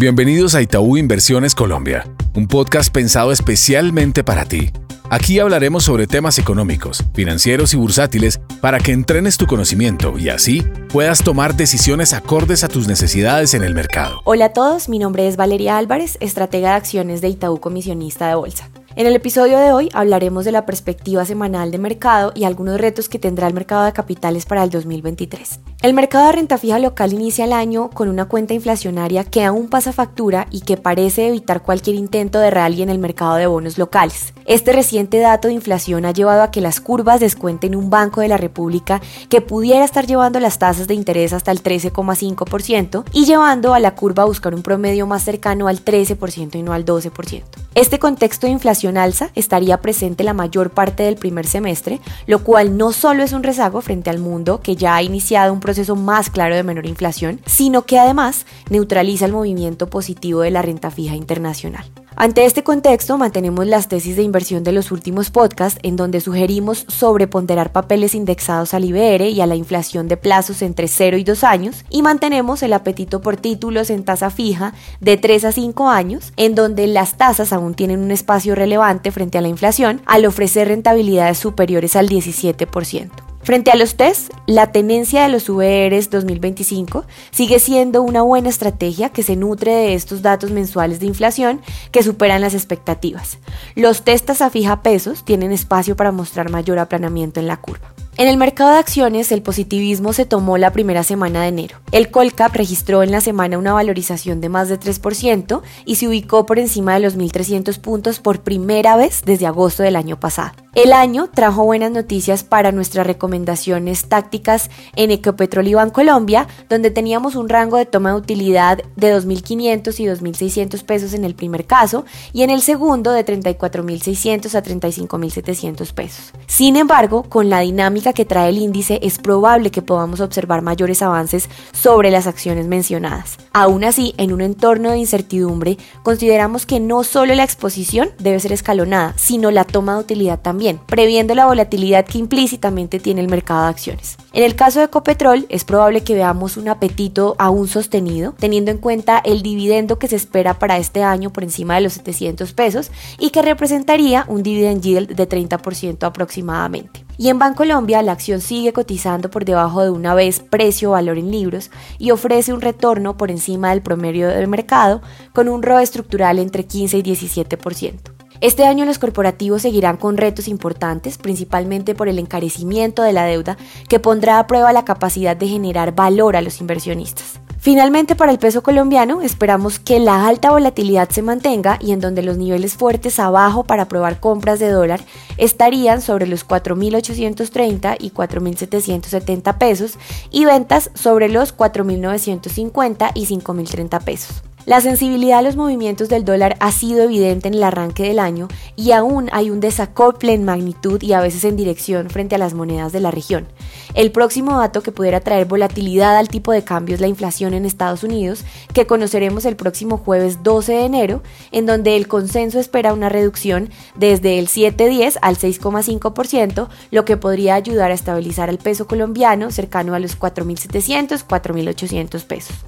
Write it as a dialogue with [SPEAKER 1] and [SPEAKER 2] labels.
[SPEAKER 1] Bienvenidos a Itaú Inversiones Colombia, un podcast pensado especialmente para ti. Aquí hablaremos sobre temas económicos, financieros y bursátiles para que entrenes tu conocimiento y así puedas tomar decisiones acordes a tus necesidades en el mercado.
[SPEAKER 2] Hola a todos, mi nombre es Valeria Álvarez, estratega de acciones de Itaú Comisionista de Bolsa. En el episodio de hoy hablaremos de la perspectiva semanal de mercado y algunos retos que tendrá el mercado de capitales para el 2023. El mercado de renta fija local inicia el año con una cuenta inflacionaria que aún pasa factura y que parece evitar cualquier intento de rally en el mercado de bonos locales. Este reciente dato de inflación ha llevado a que las curvas descuenten un Banco de la República que pudiera estar llevando las tasas de interés hasta el 13,5% y llevando a la curva a buscar un promedio más cercano al 13% y no al 12%. Este contexto de inflación alza estaría presente la mayor parte del primer semestre, lo cual no solo es un rezago frente al mundo que ya ha iniciado un proceso más claro de menor inflación, sino que además neutraliza el movimiento positivo de la renta fija internacional. Ante este contexto, mantenemos las tesis de inversión de los últimos podcasts en donde sugerimos sobreponderar papeles indexados al IBR y a la inflación de plazos entre 0 y 2 años y mantenemos el apetito por títulos en tasa fija de 3 a 5 años, en donde las tasas aún tienen un espacio relevante frente a la inflación al ofrecer rentabilidades superiores al 17%. Frente a los test, la tenencia de los VRs 2025 sigue siendo una buena estrategia que se nutre de estos datos mensuales de inflación que superan las expectativas. Los test a fija pesos tienen espacio para mostrar mayor aplanamiento en la curva. En el mercado de acciones, el positivismo se tomó la primera semana de enero. El Colcap registró en la semana una valorización de más de 3% y se ubicó por encima de los 1.300 puntos por primera vez desde agosto del año pasado. El año trajo buenas noticias para nuestras recomendaciones tácticas en Ecopetrol y Colombia, donde teníamos un rango de toma de utilidad de 2.500 y 2.600 pesos en el primer caso y en el segundo de 34.600 a 35.700 pesos. Sin embargo, con la dinámica que trae el índice es probable que podamos observar mayores avances sobre las acciones mencionadas. Aún así, en un entorno de incertidumbre, consideramos que no solo la exposición debe ser escalonada, sino la toma de utilidad también previendo la volatilidad que implícitamente tiene el mercado de acciones. En el caso de Ecopetrol, es probable que veamos un apetito aún sostenido, teniendo en cuenta el dividendo que se espera para este año por encima de los 700 pesos y que representaría un dividend yield de 30% aproximadamente. Y en Bancolombia la acción sigue cotizando por debajo de una vez precio-valor en libros y ofrece un retorno por encima del promedio del mercado con un ROE estructural entre 15 y 17%. Este año los corporativos seguirán con retos importantes, principalmente por el encarecimiento de la deuda que pondrá a prueba la capacidad de generar valor a los inversionistas. Finalmente, para el peso colombiano, esperamos que la alta volatilidad se mantenga y en donde los niveles fuertes abajo para probar compras de dólar estarían sobre los 4.830 y 4.770 pesos y ventas sobre los 4.950 y 5.030 pesos. La sensibilidad a los movimientos del dólar ha sido evidente en el arranque del año y aún hay un desacople en magnitud y a veces en dirección frente a las monedas de la región. El próximo dato que pudiera traer volatilidad al tipo de cambio es la inflación en Estados Unidos, que conoceremos el próximo jueves 12 de enero, en donde el consenso espera una reducción desde el 7.10 al 6,5%, lo que podría ayudar a estabilizar el peso colombiano cercano a los 4.700, 4.800 pesos.